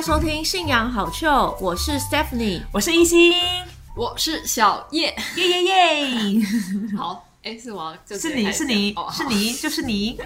家收听《信仰好秀》，我是 Stephanie，我是一心，我是小叶，耶耶耶！好。哎，是我，是你是你是你就是你。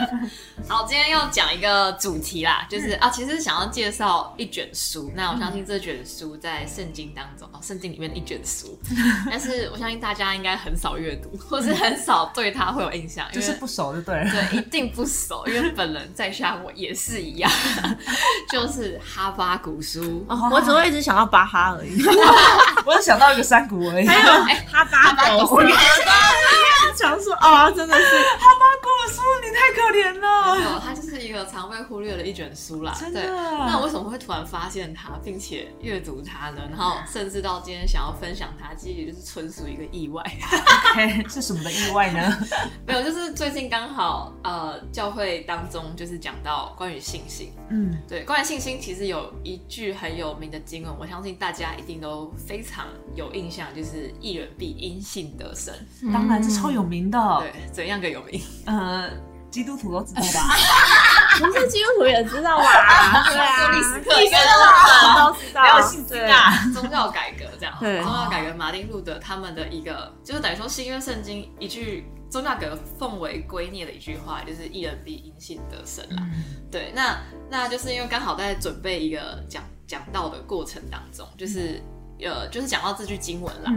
好，今天要讲一个主题啦，就是啊，其实想要介绍一卷书。那我相信这卷书在圣经当中哦，圣经里面的一卷书，但是我相信大家应该很少阅读，或是很少对它会有印象，就是不熟就对了。对，一定不熟，因为本人在下我也是一样，就是哈巴古书。我只会一直想到巴哈而已，我只想到一个山谷而已。还有哈巴狗。常说啊，真的是哈巴古书，你太可怜了。他就是一个常被忽略的一卷书啦。真的？那我为什么会突然发现它，并且阅读它呢？然后甚至到今天想要分享它，其实就是纯属一个意外。是什么的意外呢？没有，就是最近刚好呃，教会当中就是讲到关于信心。嗯，对，关于信心，其实有一句很有名的经文，我相信大家一定都非常有印象，就是“一人必因信得生”。当然是超有名的。对，怎样个有名？呃，基督徒都知道吧？不是基督徒也知道吧？对啊，历史课应该都知道。还有信心啊，宗教改革这样。对，宗教改革，马丁路德他们的一个，就是等于说新约圣经一句宗教改革奉为圭臬的一句话，就是“一人必因信得生”啦。对，那那就是因为刚好在准备一个讲讲道的过程当中，就是呃，就是讲到这句经文啦。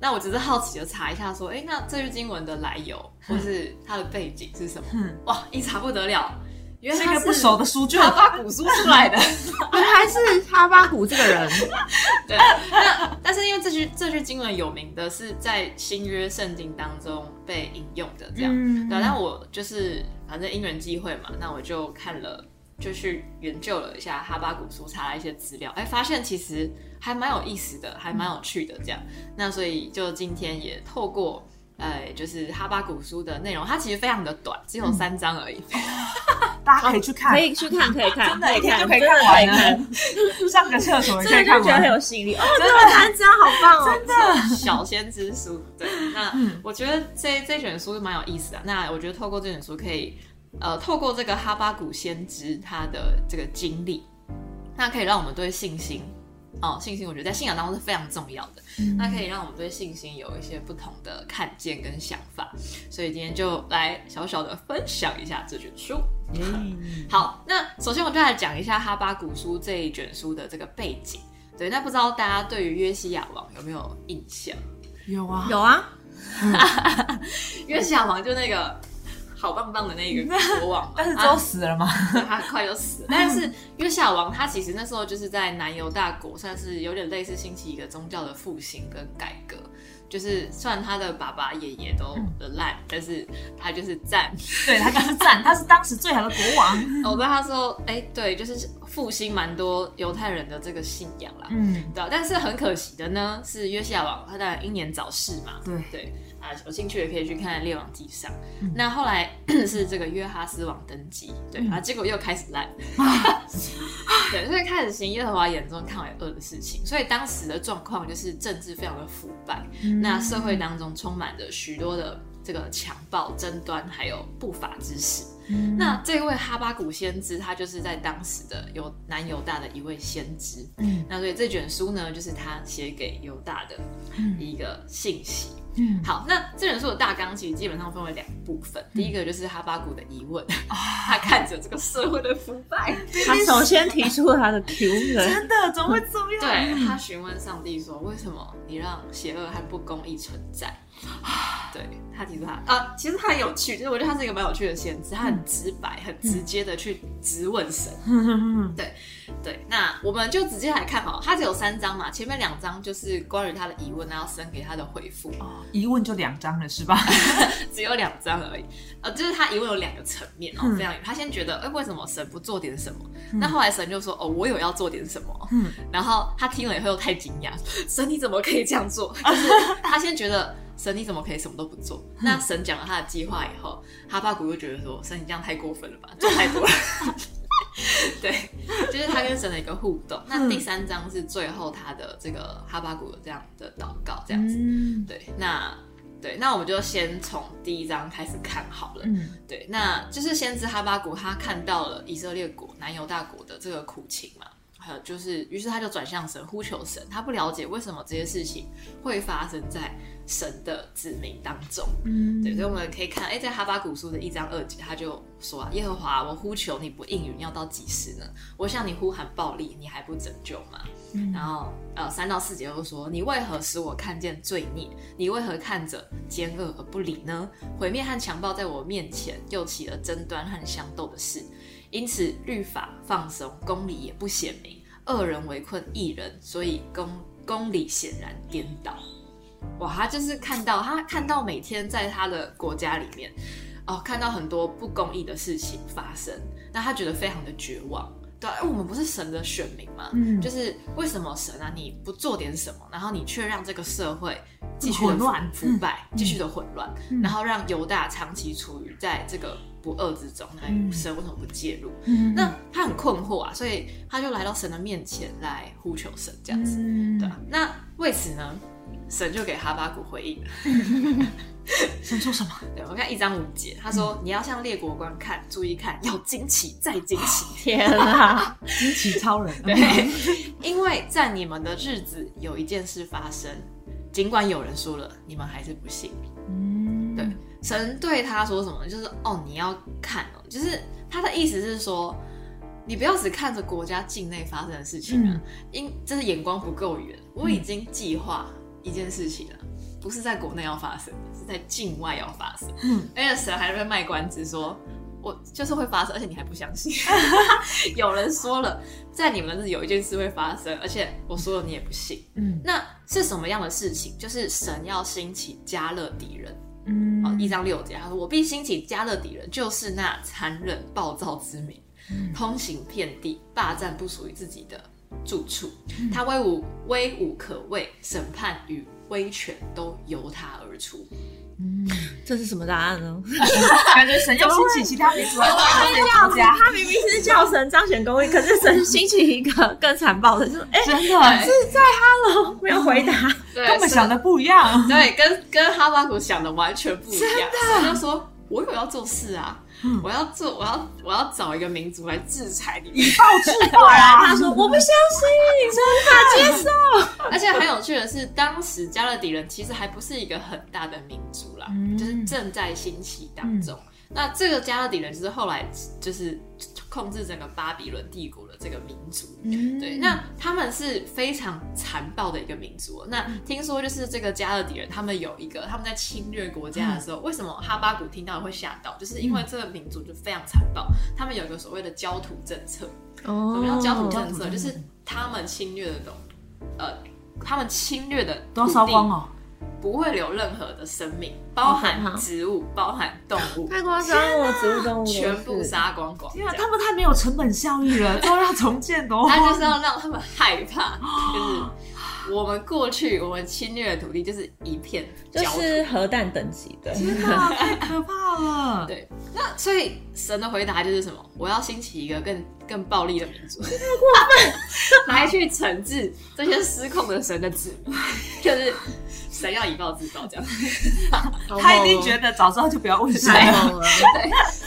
那我只是好奇的查一下，说，哎，那这句经文的来由，或是它的背景是什么？哇，一查不得了，原来是一个不熟的书卷，哈巴古书出来的，原来是哈巴古这个人。对，那但是因为这句这句经文有名的是在新约圣经当中被引用的，这样。对，那我就是反正因缘际会嘛，那我就看了。就去研究了一下哈巴古书，查了一些资料，哎，发现其实还蛮有意思的，还蛮有趣的这样。那所以就今天也透过，哎，就是哈巴古书的内容，它其实非常的短，只有三章而已。大家可以去看，可以去看，可以看，真的，一天就可以看完了。上个厕所可以看完，觉得很有吸引力。哦，真的三章好棒哦，真的。小先知书，对，那我觉得这这卷书蛮有意思的。那我觉得透过这本书可以。呃，透过这个哈巴古先知他的这个经历，那可以让我们对信心，哦，信心我觉得在信仰当中是非常重要的。那可以让我们对信心有一些不同的看见跟想法。所以今天就来小小的分享一下这卷书。嗯，好，那首先我就来讲一下哈巴古书这一卷书的这个背景。对，那不知道大家对于约西亚王有没有印象？有啊，有啊。约西亚王就那个。好棒棒的那个 国王，但是都死了吗？他很快就死了。但是约夏王他其实那时候就是在南犹大国，算是有点类似兴起一个宗教的复兴跟改革。就是虽然他的爸爸爷爷都烂，但是他就是赞，对他就是赞，他是当时最好的国王。我跟他说，哎，对，就是复兴蛮多犹太人的这个信仰啦。嗯，对。但是很可惜的呢，是约夏王他的英年早逝嘛。对对。有兴趣也可以去看《列王纪上》。那后来 是这个约哈斯王登基，对啊，结果又开始烂，对，所以开始行耶和华眼中看为恶的事情。所以当时的状况就是政治非常的腐败，那社会当中充满着许多的这个强暴、争端，还有不法之事。那这位哈巴谷先知，他就是在当时的犹南犹大的一位先知。嗯，那所以这卷书呢，就是他写给犹大的一个信息。嗯，好，那这本书的大纲其实基本上分为两部分。第一个就是哈巴谷的疑问，他看着这个社会的腐败，他首先提出了他的 Q 人，真的怎么会这样？对他询问上帝说：“为什么你让邪恶和不公义存在？” 对他提出他啊，其实他很有趣，就是我觉得他是一个蛮有趣的先知，他很直白、很直接的去质问神。对对，那我们就直接来看哈，他只有三章嘛，前面两章就是关于他的疑问，然后神给他的回复。疑问就两章了是吧？只有两章而已。呃，就是他疑问有两个层面哦，非常有。他先觉得，哎，为什么神不做点什么？那后来神就说，哦，我有要做点什么。嗯，然后他听了以后又太惊讶，神你怎么可以这样做？就是他先觉得。神你怎么可以什么都不做？那神讲了他的计划以后，哈巴谷就觉得说：“神你这样太过分了吧，做太多了。”对，就是他跟神的一个互动。那第三章是最后他的这个哈巴谷的这样的祷告，这样子。对，那对，那我们就先从第一章开始看好了。对，那就是先知哈巴谷他看到了以色列国南犹大国的这个苦情嘛。还有，就是于是他就转向神呼求神，他不了解为什么这些事情会发生在神的子民当中。嗯，对，所以我们可以看，哎，在哈巴古书的一章二节，他就说啊，耶和华，我呼求你不应允，要到几时呢？我向你呼喊暴力，你还不拯救吗？然后呃，三到四节又说，你为何使我看见罪孽？你为何看着奸恶而不理呢？毁灭和强暴在我面前，又起了争端和相斗的事。因此，律法放松，公理也不显明，恶人围困一人，所以公公理显然颠倒。哇，他就是看到他看到每天在他的国家里面，哦，看到很多不公义的事情发生，那他觉得非常的绝望。对，哎，我们不是神的选民吗？嗯就是为什么神啊，你不做点什么，然后你却让这个社会继续的混乱腐败，继续的混乱，嗯然后让犹大长期处于在这个不恶之中，那嗯神为什么不介入？嗯那他很困惑啊，所以他就来到神的面前来呼求神，这样子，嗯对啊。那为此呢，神就给哈巴谷回应了。神说什么？对，我们看一章五节，他说：“你要向列国观看，注意看，要惊奇再惊奇。天啊！惊奇超人。对，因为在你们的日子有一件事发生，尽管有人说了，你们还是不信。嗯，对，神对他说什么？就是哦，你要看哦，就是他的意思是说，你不要只看着国家境内发生的事情啊嗯，因这是眼光不够远。我已经计划一件事情了。”不是在国内要发生，是在境外要发生。嗯，而且神还在卖关子说，我就是会发生，而且你还不相信。有人说了，在你们的日有一件事会发生，而且我说了你也不信。嗯那是什么样的事情？就是神要兴起加勒底人。嗯哦，一章六节，他说：“我必兴起加勒底人，就是那残忍暴躁之民，嗯通行遍地，霸占不属于自己的住处。嗯他威武威武可畏，审判与威权都由他而出。嗯，这是什么答案呢？感觉神要兴起其他民族来他明明是叫神彰显公义，可是神兴起一个更残暴的，就是哎，真的对，hello，没有回答。对，跟我们想的不一样。对，跟跟哈巴谷想的完全不一样。他就说：“我有要做事啊，嗯我要做，我要我要找一个民族来制裁你们。”以暴制暴啊！他说我不相信，无法接受。而且很有趣的是，当时加勒底人其实还不是一个很大的民族啦，嗯就是正在兴起当中。那这个加勒底人就是后来就是控制整个巴比伦帝国的这个民族。嗯对，那他们是非常残暴的一个民族哦。那听说就是这个加勒底人，他们有一个他们在侵略国家的时候，为什么哈巴谷听到会吓到？就是因为这个民族就非常残暴，他们有一个所谓的焦土政策。哦什么叫焦土政策？就是他们侵略的东，呃，他们侵略的都要烧光，哦。不会留任何的生命，包含植物，包含动物，太夸张了，植物动物全部。杀光光。天啊，他们太没有成本效益了，都要重建的哦。他就是要让他们害怕，就是我们过去我们侵略的土地就是一片就。是核弹等级的，天哪，太可怕了！对，那所以神的回答就是什么？我要兴起一个更更暴力的民族，太过分，来去惩治这些失控的神的子民，就是神要以暴制暴这样。他一定觉得早知道就不要问神了。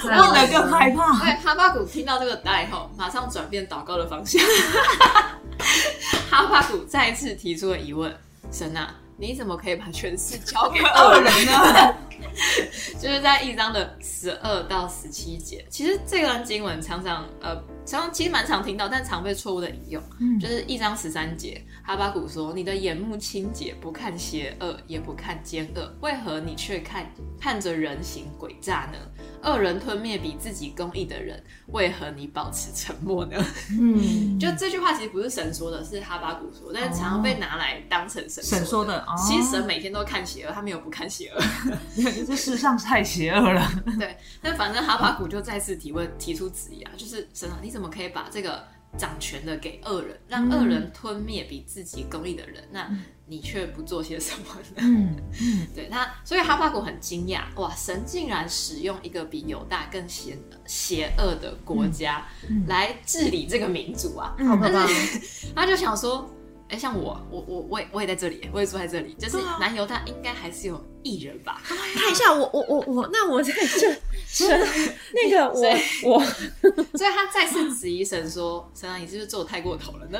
问的更害怕。对，哈巴谷听到这个答案以后，马上转变祷告的方向。哈巴谷再次提出了疑问：神啊，你怎么可以把权势交给 恶？人呢？就是在一章的十二到十七节，其实这段经文常常呃，常常其实蛮常听到，但常被错误的引用。嗯就是一章十三节，哈巴谷说：“你的眼目清洁，不看邪恶，也不看奸恶，为何你却看看着人行诡诈呢？恶人吞灭比自己公义的人，为何你保持沉默呢？”嗯，就这句话其实不是神说的，是哈巴谷说，但是常常被拿来当成神神说的哦其实神每天都看邪恶，他没有不看邪恶。这世上太邪恶了。对，但反正哈巴谷就再次提问，提出质疑啊，就是神啊，你怎么可以把这个掌权的给恶人，让恶人吞灭比自己公义的人？那你却不做些什么呢？嗯 嗯，对那，所以哈巴谷很惊讶，哇，神竟然使用一个比犹大更邪邪恶的国家嗯来治理这个民族啊！好可怕！他就想说，哎，像我，我我我也我也在这里，我也住在这里，就是对啊南犹大应该还是有艺人吧？看一下我我我我，那我在这 神 那个我所我所以他再次质疑神说：“神啊，你是不是做的太过头了呢？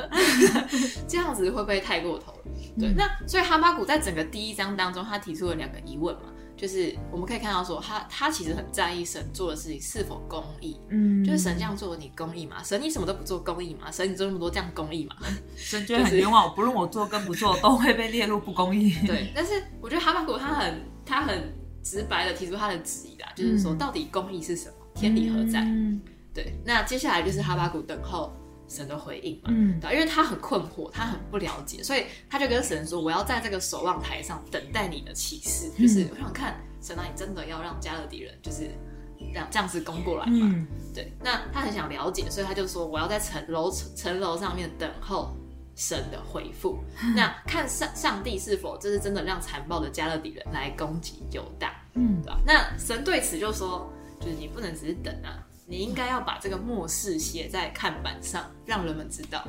这样子会不会太过头了？”对，嗯那所以哈巴谷在整个第一章当中，他提出了两个疑问嘛，就是我们可以看到说，他他其实很在意神做的事情是否公义，嗯就是神这样做，你公义吗？神你什么都不做公义吗？神你做那么多这样公义吗？神觉得很冤枉，不论我做跟不做，都会被列入不公义。对，但是我觉得哈巴谷他很他很直白的提出他的质疑啦，就是说嗯到底公义是什么？天理何在？嗯对，那接下来就是哈巴谷等候神的回应嘛。嗯对，因为他很困惑，他很不了解，所以他就跟神说：“我要在这个守望台上等待你的启示。嗯就是我想看神啊，你真的要让加勒底人就是这样这样子攻过来嘛？嗯对，那他很想了解，所以他就说：“我要在城楼城楼上面等候神的回复。那看上上帝是否这是真的让残暴的加勒底人来攻击犹大，嗯对吧？那神对此就说：就是你不能只是等啊，你应该要把这个末世写在看板上，让人们知道，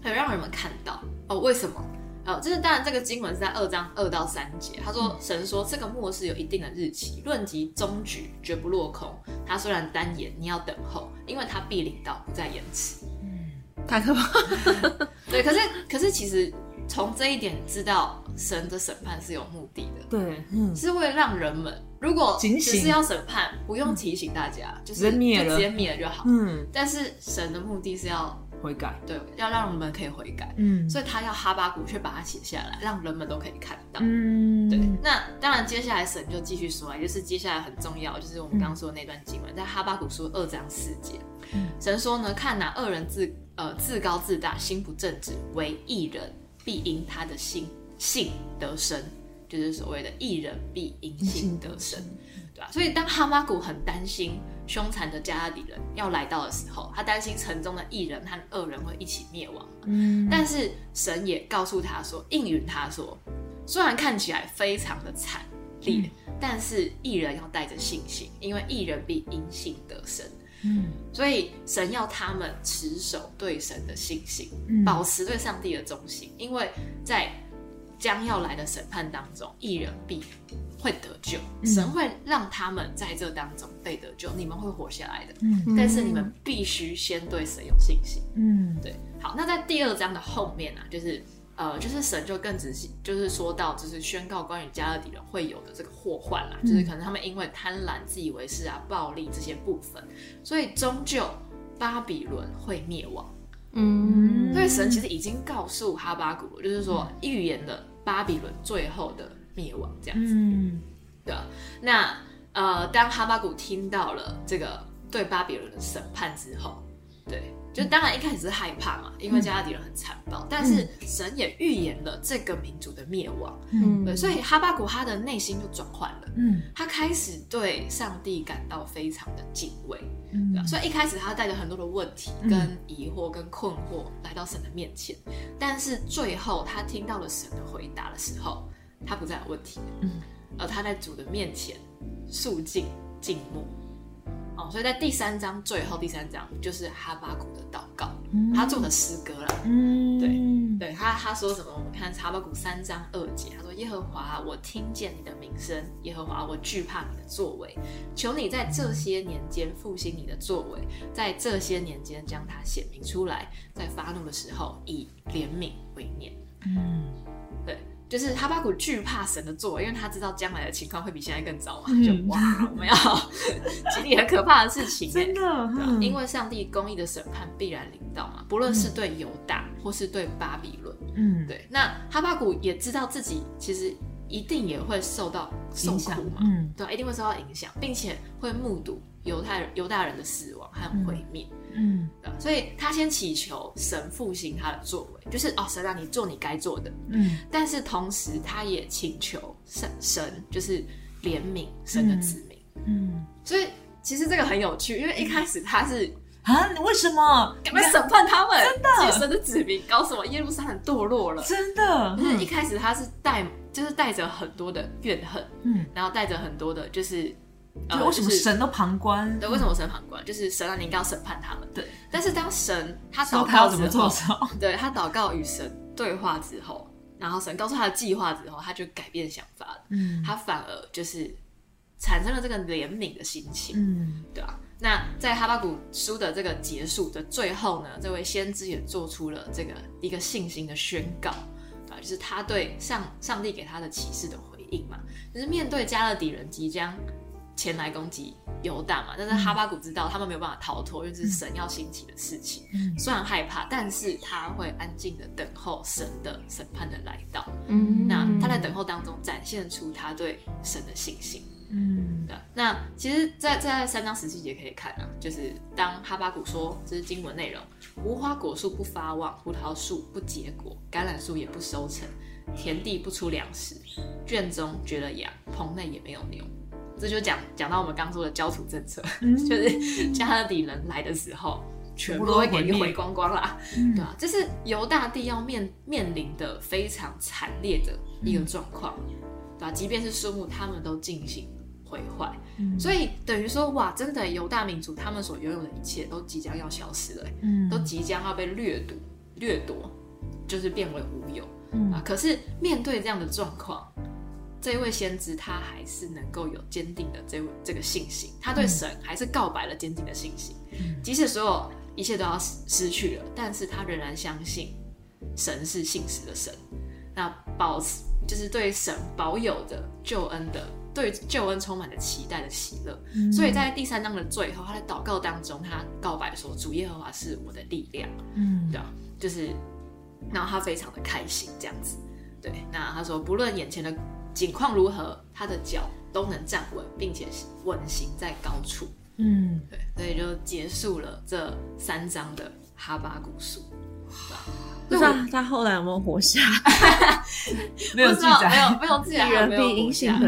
还有让人们看到哦。为什么？哦，就是当然，这个经文是在二章二到三节。他说，神说这个末世有一定的日期，论及终局，绝不落空。他虽然单言，你要等候，因为他必领到，不再延迟。嗯太可怕，对，可是可是其实从这一点知道，神的审判是有目的的。对，嗯是为了让人们，如果只是要审判，不用提醒大家，就是就直接灭了。就好。嗯，但是神的目的是要悔改，对，要让人们可以悔改，嗯。所以他要哈巴谷却把它写下来，让人们都可以看到。嗯。对，那当然，接下来神就继续说啊，就是接下来很重要，就是我们刚刚说的那段经文，在哈巴谷书二章四节，嗯。神说呢，看哪恶人自呃自高自大，心不正直，为一人必因他的心性得生，就是所谓的一人必因信得生，对吧、所以当哈马谷很担心凶残的加勒底人要来到的时候，他担心城中的异人和恶人会一起灭亡。嗯但是神也告诉他说，应允他说，虽然看起来非常的惨烈，但是艺人要带着信心，因为艺人必因信得生。嗯所以神要他们持守对神的信心，嗯保持对上帝的忠心，因为在将要来的审判当中，一人必会得救，嗯。神会让他们在这当中被得救，你们会活下来的。嗯。但是你们必须先对神有信心。嗯。对，好，那在第二章的后面啊，就是呃，就是神就更仔细，就是说到，就是宣告关于加勒底人会有的这个祸患啦，就是可能他们因为贪婪、自以为是啊、暴力这些部分，所以终究巴比伦会灭亡。嗯，所以神其实已经告诉哈巴谷了，就是说预言了巴比伦最后的灭亡，这样子。嗯对啊，那呃，当哈巴谷听到了这个对巴比伦的审判之后，对，就当然一开始是害怕嘛，因为加勒底人很残暴，但是神也预言了这个民族的灭亡，嗯。对，所以哈巴谷他的内心就转换了，嗯。他开始对上帝感到非常的敬畏，嗯。所以一开始他带着很多的问题、嗯。跟疑惑、跟困惑来到神的面前，但是最后他听到了神的回答的时候，他不再有问题，嗯。而他在主的面前肃静静默。哦，所以在第三章最后第三章就是哈巴谷的祷告，他做的诗歌啦。嗯对对他他说什么？我们看哈巴谷三章二节，他说：“耶和华，我听见你的名声，耶和华，我惧怕你的作为，求你在这些年间复兴你的作为，在这些年间将它显明出来，在发怒的时候以怜悯为念。”嗯对，就是哈巴谷惧怕神的作为，因为他知道将来的情况会比现在更糟嘛，嗯就哇，我们要 经历很可怕的事情欸，真的，因为上帝公义的审判必然临到嘛，不论是对犹大或是对巴比伦。嗯。对，那哈巴谷也知道自己其实一定也会受到受影响苦嘛，嗯对，一定会受到影响，并且会目睹犹太人犹大人的死亡和毁灭。嗯对啊所以他先祈求神复兴他的作为，就是哦，神让你做你该做的。嗯但是同时，他也请求神神就是怜悯神的子民。嗯所以其实这个很有趣，因为一开始他是啊，你为什么？赶快审判他们，真的神的子民，搞什么耶路撒冷堕落了。真的，就是一开始他是带，就是带着很多的怨恨，嗯然后带着很多的，就是呃为什么神都旁观？对，为什么神旁观？就是神啊，你应该要审判他们。对，但是当神他祷说他要怎么做时候，对他祷告与神对话之后，然后神告诉他的计划之后，他就改变想法了，嗯他反而就是产生了这个怜悯的心情，嗯对啊。那在哈巴谷书的这个结束的最后呢，这位先知也做出了这个一个信心的宣告？就是他对上上帝给他的启示的回应嘛，就是面对加勒底人即将前来攻击犹大嘛，但是哈巴谷知道他们没有办法逃脱，因为这是神要兴起的事情。嗯虽然害怕，但是他会安静的等候神的审判的来到。嗯那他在等候当中展现出他对神的信心。嗯。那其实在，在三章十七节可以看啊，就是当哈巴谷说，这是经文内容：无花果树不发旺，葡萄树不结果，橄榄树也不收成，田地不出粮食，圈中绝了羊，棚内也没有牛。这就讲讲到我们刚说的焦土政策，嗯。就是加勒底人来的时候，全部都会给你毁光光啦，嗯。对啊，这是犹大地要面面临的非常惨烈的一个状况，对吧、即便是树木，他们都进行毁坏，嗯所以等于说，哇，真的犹大民族他们所拥有的一切都即将要消失了、欸嗯都即将要被掠夺、掠夺，就是变为无有嗯啊。可是面对这样的状况，这位先知他还是能够有坚定的这位这个信心，他对神还是告白了坚定的信心，即使所有一切都要失失去了，但是他仍然相信神是信实的神，那保持就是对神保有着救恩的。对救恩充满着期待的喜乐，所以在第三章的最后，他在祷告当中，他告白说：“主耶和华是我的力量。”嗯对啊，就是，然后他非常的开心这样子。对，那他说，不论眼前的景况如何，他的脚都能站稳，并且稳行在高处。嗯对，所以就结束了这三章的哈巴谷书。不知道他后来有没有活下？没有记不知道没，有没有自一然人必没有活下。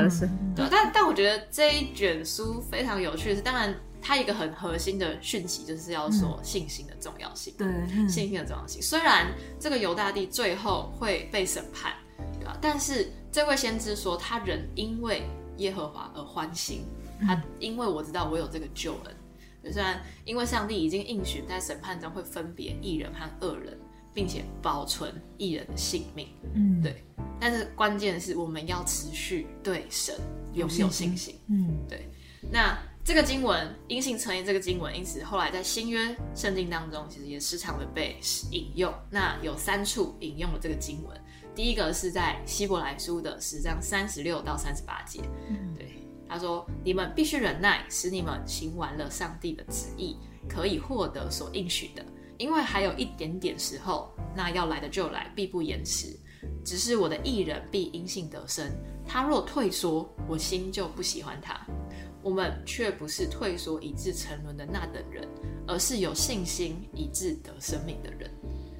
对，但但我觉得这一卷书非常有趣的是，当然它一个很核心的讯息就是要说信心的重要性。对，嗯信心的重要性。虽然这个犹大帝最后会被审判，对吧？但是这位先知说，他仍因为耶和华而欢心，他因为我知道我有这个救恩。对虽然因为上帝已经应许在审判中会分别义人和恶人，并且保存艺人的性命，嗯对但是关键是我们要持续对神拥有信心。嗯对那这个经文因信成义，这个经文因此后来在新约圣经当中，其实也时常的被引用。那有三处引用了这个经文，第一个是在希伯来书的十章三十六到三十八节，嗯对他说：“你们必须忍耐，使你们行完了上帝的旨意，可以获得所应许的。因为还有一点点时候，那要来的就来，必不延迟。只是我的艺人必因性得生，他若退缩，我心就不喜欢他。我们却不是退缩以致沉沦的那等人，而是有信心以致得生命的人。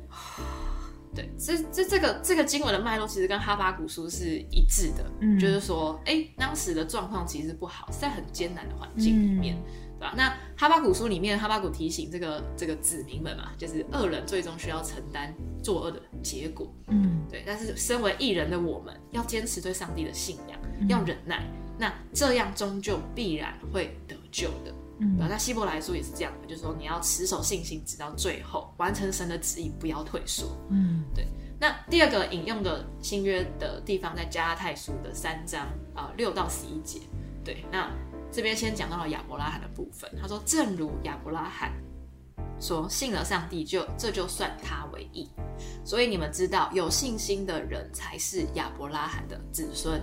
对，这这这个这个经文的脉络其实跟哈巴古书是一致的，嗯就是说，哎，当时的状况其实不好，是在很艰难的环境里面，对吧？那哈巴谷书里面，哈巴谷提醒这个这个子民们嘛，就是恶人最终需要承担作恶的结果，嗯对，但是身为艺人的我们，要坚持对上帝的信仰，嗯要忍耐，那这样终究必然会得救的。嗯对啊那希伯来书也是这样的，就是说你要持守信心，直到最后完成神的旨意，不要退缩。嗯对那第二个引用的新约的地方在加拉太书的三章啊六、到十一节。对，那这边先讲到了亚伯拉罕的部分，他说，正如亚伯拉罕说信了上帝就，这就算他为义。所以你们知道，有信心的人才是亚伯拉罕的子孙。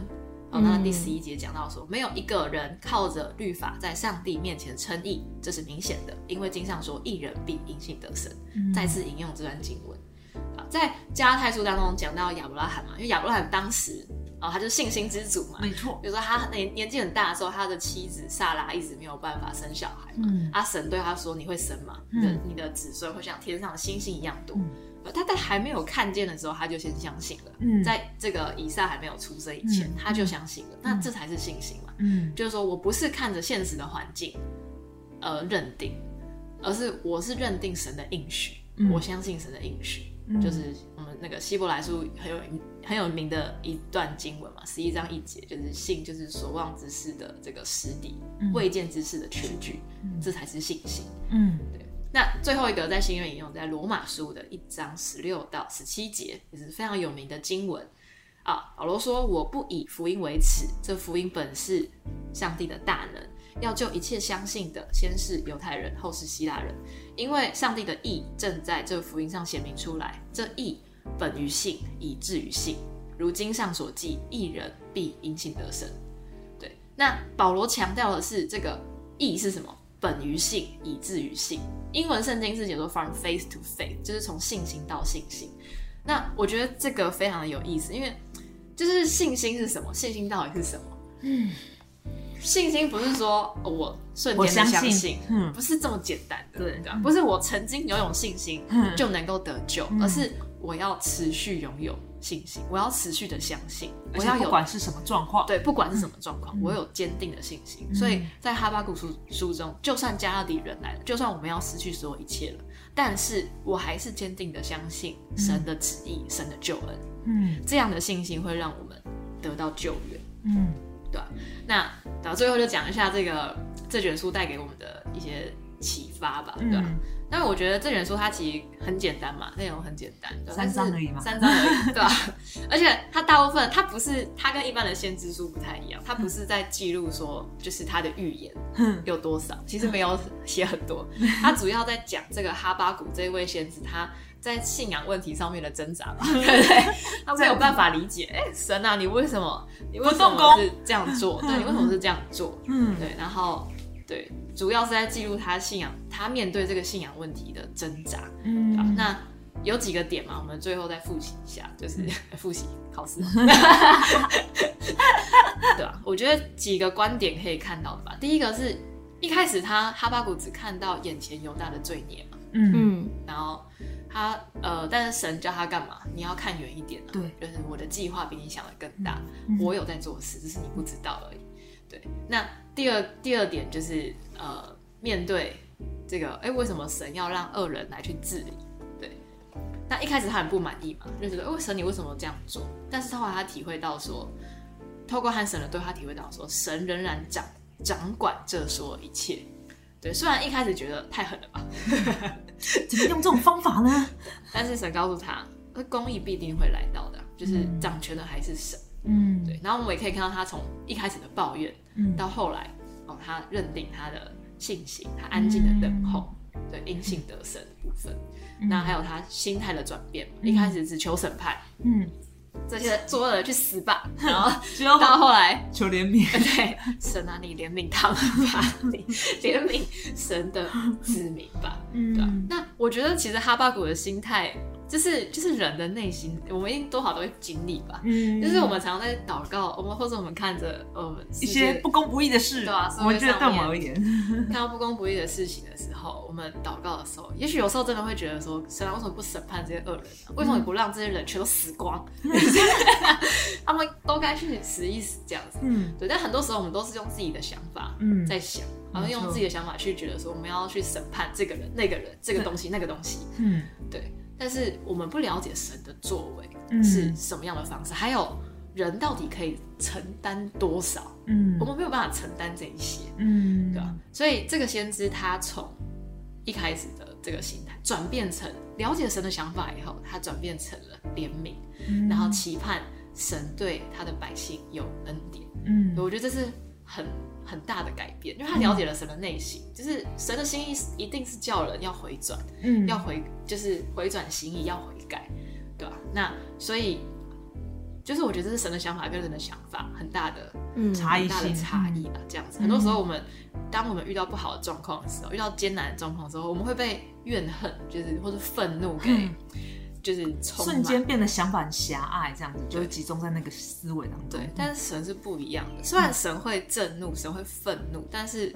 哦，那第十一节讲到说，没有一个人靠着律法在上帝面前称义，这是明显的，因为经上说，一人必因信得生。再次引用这段经文。啊，在加拉太书当中讲到亚伯拉罕嘛，因为亚伯拉罕当时啊、他就信心之主嘛。没错，比如说他年年纪很大的时候，他的妻子萨拉一直没有办法生小孩嘛，嗯阿神对他说：“你会生嘛？你的、你的子孙会像天上的星星一样多。呃他在还没有看见的时候，他就先相信了。嗯在这个以撒还没有出生以前，嗯他就相信了。那这才是信心嘛。嗯就是说我不是看着现实的环境而认定，而是我是认定神的应许，嗯我相信神的应许。就是我们那个希伯来书很有很有名的一段经文嘛，十一章一节，就是信就是所望之事的这个实底，未见之事的全据，这才是信心。嗯，对。那最后一个在新约引用在罗马书的一章十六到十七节，也是非常有名的经文啊。保罗说：“我不以福音为耻，这福音本是上帝的大能。”要救一切相信的，先是犹太人，后是希腊人，因为上帝的义正在这福音上显明出来。这义本于信，以至于信。如经上所记，一人必因信得生。对，那保罗强调的是这个义是什么？本于信，以至于信。英文圣经是解说 from faith to faith，就是从信心到信心。那我觉得这个非常的有意思，因为就是信心是什么？信心到底是什么？嗯。信心不是说我瞬间的相信，嗯，不是这么简单的，对，不是我曾经拥有信心就能够得救，而是我要持续拥有信心，我要持续的相信，我要有不管是什么状况，对，不管是什么状况，我有坚定的信心。所以在哈巴古书书中，就算加勒底人来了，就算我们要失去所有一切了，但是我还是坚定的相信神的旨意，神的救恩。嗯，这样的信心会让我们得到救援。嗯。对，那到最后就讲一下这个这卷书带给我们的一些启发吧，对吧？但我觉得这卷书它其实很简单嘛，内容很简单，三章而已嘛，三章而已，对吧？而且它大部分它不是它跟一般的先知书不太一样，它不是在记录说就是它的预言 有多少，其实没有写很多，它主要在讲这个哈巴谷这位先知他。在信仰问题上面的挣扎吧，对不对？他没有办法理解，哎，神啊，你为什么，你为什么是这样做？对，你为什么是这样做？嗯，对，然后对，主要是在记录他信仰，他面对这个信仰问题的挣扎。嗯，那有几个点嘛，我们最后再复习一下，就是 复习考试。对吧？我觉得几个观点可以看到的吧。第一个是一开始他哈巴谷只看到眼前犹大的罪孽嘛，嗯，然后。他呃，但是神叫他干嘛？你要看远一点。对，就是我的计划比你想的更大。我有在做事，只是你不知道而已。对，那第二第二点就是呃，面对这个，哎，为什么神要让恶人来去治理？对，那一开始他很不满意嘛，就觉得，哎，神你为什么这样做？但是后来他体会到说，透过和神的对话，体会到说，神仍然掌掌管这所有一切。对，虽然一开始觉得太狠了吧。怎么用这种方法呢？但是神告诉他，那公义必定会来到的，就是掌权的还是神。嗯，对。然后我们也可以看到他从一开始的抱怨，嗯，到后来哦，他认定他的信心，他安静的等候，对，因信得神部分。那还有他心态的转变，一开始只求审判，嗯。这些作恶的去死吧，然后到后来求怜悯，对神啊，你怜悯他们吧，你怜悯神的子民吧。嗯，那我觉得其实哈巴谷的心态。就是就是人的内心，我们一定多少都会经历吧。嗯，就是我们常常在祷告，我们或者我们看着呃一些不公不义的事，对吧？我觉得对我们而言，看到不公不义的事情的时候，我们祷告的时候，也许有时候真的会觉得说，神啊，为什么不审判这些恶人？为什么不让这些人全都死光？他们都该去死一死这样子。嗯，对。但很多时候我们都是用自己的想法嗯在想，然后用自己的想法去觉得说，我们要去审判这个人、那个人、这个东西、那个东西。嗯，对。但是我们不了解神的作为是什么样的方式，还有人到底可以承担多少？嗯，我们没有办法承担这一些，嗯，对吧？所以这个先知他从一开始的这个心态转变成了解神的想法以后，他转变成了怜悯，然后期盼神对他的百姓有恩典。嗯，我觉得这是很。很大的改变，因为他了解了神的内心，就是神的心意一定是叫人要回转，嗯，要回就是回转心意，要悔改，对吧？那所以就是我觉得这是神的想法跟人的想法很大的差异大的差异啊，这样子。很多时候我们当我们遇到不好的状况的时候，遇到艰难的状况之后，我们会被怨恨，就是或者愤怒给。就是瞬间变得想法很狭隘，这样子就集中在那个思维当中。对，但是神是不一样的。虽然神会震怒，神会愤怒，但是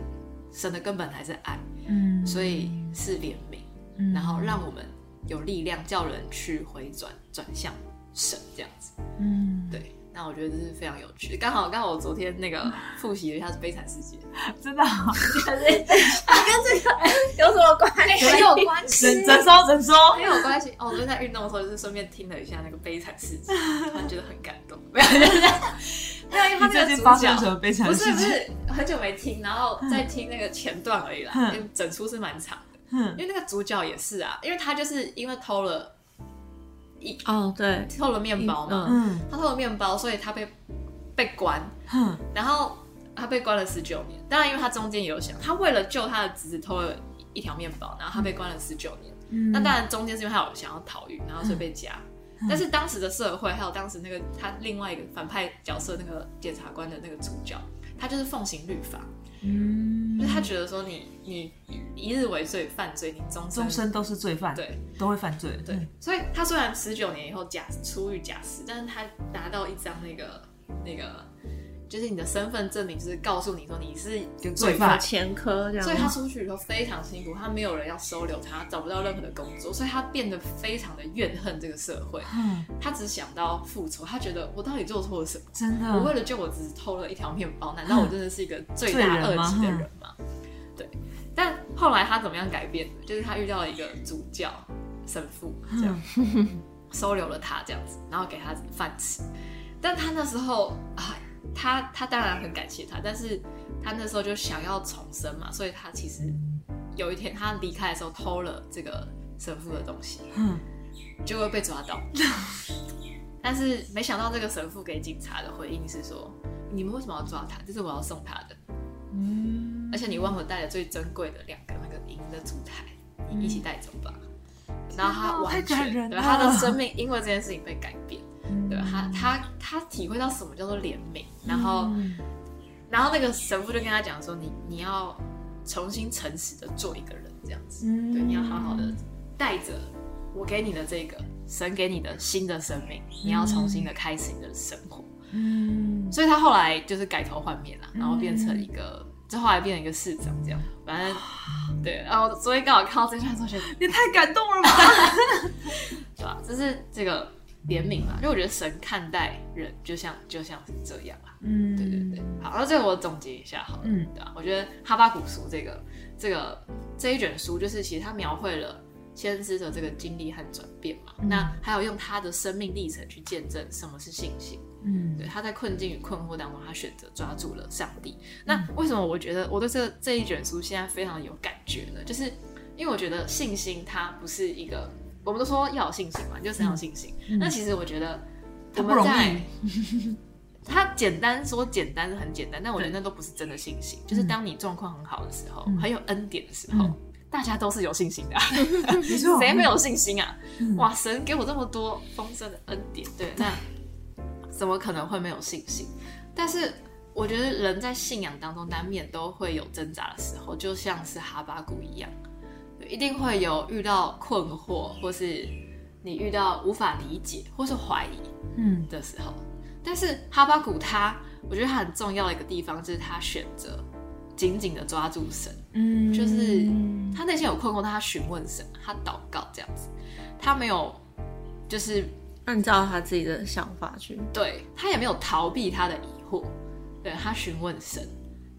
神的根本还是爱，嗯，所以是怜悯，然后让我们有力量叫人去回转转向神这样子。嗯，对。那我觉得这是非常有趣的。刚好刚好我昨天那个复习了一下是《悲惨世界》，真的好，有什么关系？很有关系，怎怎说整说？很有关系。哦，我昨天在运动的时候就是顺便听了一下那个《悲惨世界》，突然觉得很感动。没有，没有，因为他那个发生什角。么悲惨不是不？是，很久没听，然后再听那个前段而已啦，嗯因为整出是蛮长的。嗯因为那个主角也是啊，因为他就是因为偷了一哦，对，偷了面包嘛，嗯。嗯他偷了面包，所以他被被关，哼。然后他被关了十九年。当然，因为他中间也有想，他为了救他的侄子偷了一条面包，然后他被关了十九年。嗯。那当然中间是因为他有想要逃狱，然后所以被夹。但是当时的社会，还有当时那个他另外一个反派角色那个检察官的那个主角，他就是奉行律法，嗯。就是他觉得说你你一日为罪犯罪，你终身终身都是罪犯，对。都会犯罪，对，所以他虽然十九年以后假出狱假释，但是他拿到一张那个那个，就是你的身份证明，就是告诉你说你是有罪犯。前科这样。所以他出去以后非常辛苦，他没有人要收留他，找不到任何的工作，所以他变得非常的怨恨这个社会。嗯，他只想到复仇，他觉得我到底做错了什么？真的，我为了救我只偷了一条面包，难道我真的是一个罪大恶极的人吗？对。但后来他怎么样改变的？就是他遇到了一个主教神父，这样、收留了他，这样子，然后给他饭吃。但他那时候啊，他他当然很感谢他，但是他那时候就想要重生嘛，所以他其实有一天他离开的时候偷了这个神父的东西，嗯就会被抓到。但是没想到这个神父给警察的回应是说：“你们为什么要抓他？这是我要送他的，嗯而且你忘了带了最珍贵的两个那个银的烛台，你一起带走吧。”然后他完全对他的生命因为这件事情被改变，嗯对他他他体会到什么叫做怜悯，然后嗯然后那个神父就跟他讲说：“你你要重新诚实的做一个人，这样子。”嗯对，你要好好的带着我给你的这个神给你的新的生命，你要重新的开始你的生活。嗯所以他后来就是改头换面啦，然后变成一个，就后来变成一个市长这样。反正对，然后昨天刚好看到这段时候觉得，也太感动了吧！对吧？就是这个怜悯嘛，因为我觉得神看待人就像就像是这样啦。嗯，对对对，好，然后这个我总结一下好了，嗯对吧？我觉得哈巴古书这个这个这一卷书，就是其实它描绘了先知的这个经历和转变嘛，嗯那还有用他的生命历程去见证什么是信心。嗯对，他在困境与困惑当中，他选择抓住了上帝。那为什么我觉得我对这这一卷书现在非常有感觉呢？就是因为我觉得信心它不是一个，我们都说要有信心嘛，你就很有信心。那其实我觉得它不容我们在易，它简单说简单是很简单，但我觉得那都不是真的信心。就是当你状况很好的时候，嗯。很有恩典的时候，嗯。大家都是有信心的、谁没有信心啊？嗯。哇，神给我这么多丰盛的恩典，对，那怎么可能会没有信心？但是我觉得人在信仰当中难免都会有挣扎的时候，就像是哈巴谷一样，一定会有遇到困惑，或是你遇到无法理解或是怀疑嗯的时候。但是哈巴谷他，我觉得他很重要的一个地方就是他选择紧紧的抓住神，嗯就是他内心有困惑，但他询问神，他祷告这样子，他没有就是按照他自己的想法去，对他也没有逃避他的疑惑，对他询问神。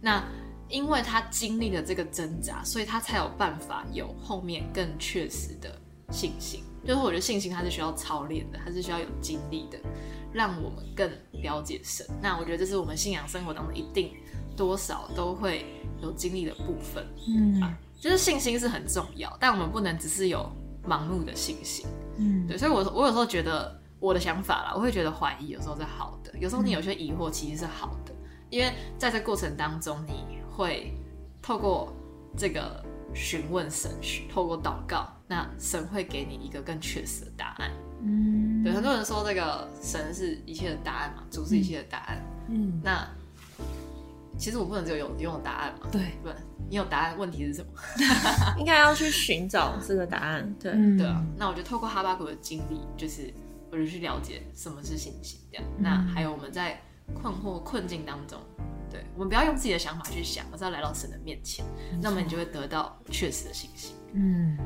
那因为他经历了这个挣扎，所以他才有办法有后面更确实的信心。就是我觉得信心它是需要操练的，它是需要有经历的，让我们更了解神。那我觉得这是我们信仰生活当中一定多少都会有经历的部分。嗯就是信心是很重要，但我们不能只是有盲目的信心。嗯对，所以我我有时候觉得我的想法啦，我会觉得怀疑有时候是好的，有时候你有些疑惑其实是好的，因为在这过程当中，你会透过这个询问神，透过祷告，那神会给你一个更确实的答案。嗯对，很多人说这个神是一切的答案嘛，主是一切的答案。嗯那其实我不能只有有拥有答案嘛，对，不然你有答案，问题是什么？应该要去寻找这个答案。对，嗯对啊，那我就透过哈巴谷的经历，就是我就去了解什么是信心，这样。嗯那还有我们在困惑困境当中，对我们不要用自己的想法去想，而是要来到神的面前，那么你就会得到确实的信心。嗯，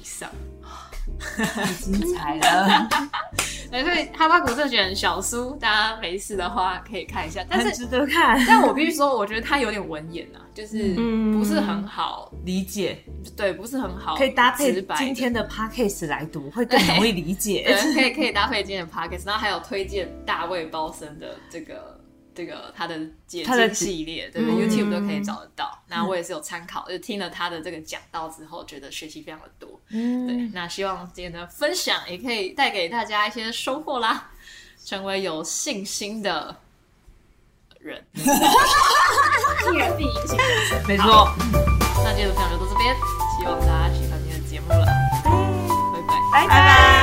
以上，太精彩了，对，所以哈巴谷这卷小书，大家没事的话可以看一下。但是，值得看，但我必须说，我觉得它有点文言啊，就是嗯。不是很好，理解。对，不是很好，可以搭配今天的 podcast 来读，会更容易理解。对，可以可以搭配今天的 podcast，然后还有推荐大卫包森的这个这个他的解他的经系列，对对、嗯 YouTube 都可以找得到。那我也是有参考，就是听了他的这个讲道之后，觉得学习非常的多。嗯对嗯，，那希望今天的分享也可以带给大家一些收获啦，成为有信心的人。没错。那今天的分享就到这边，希望大家喜欢今天的节目了，拜拜。拜拜。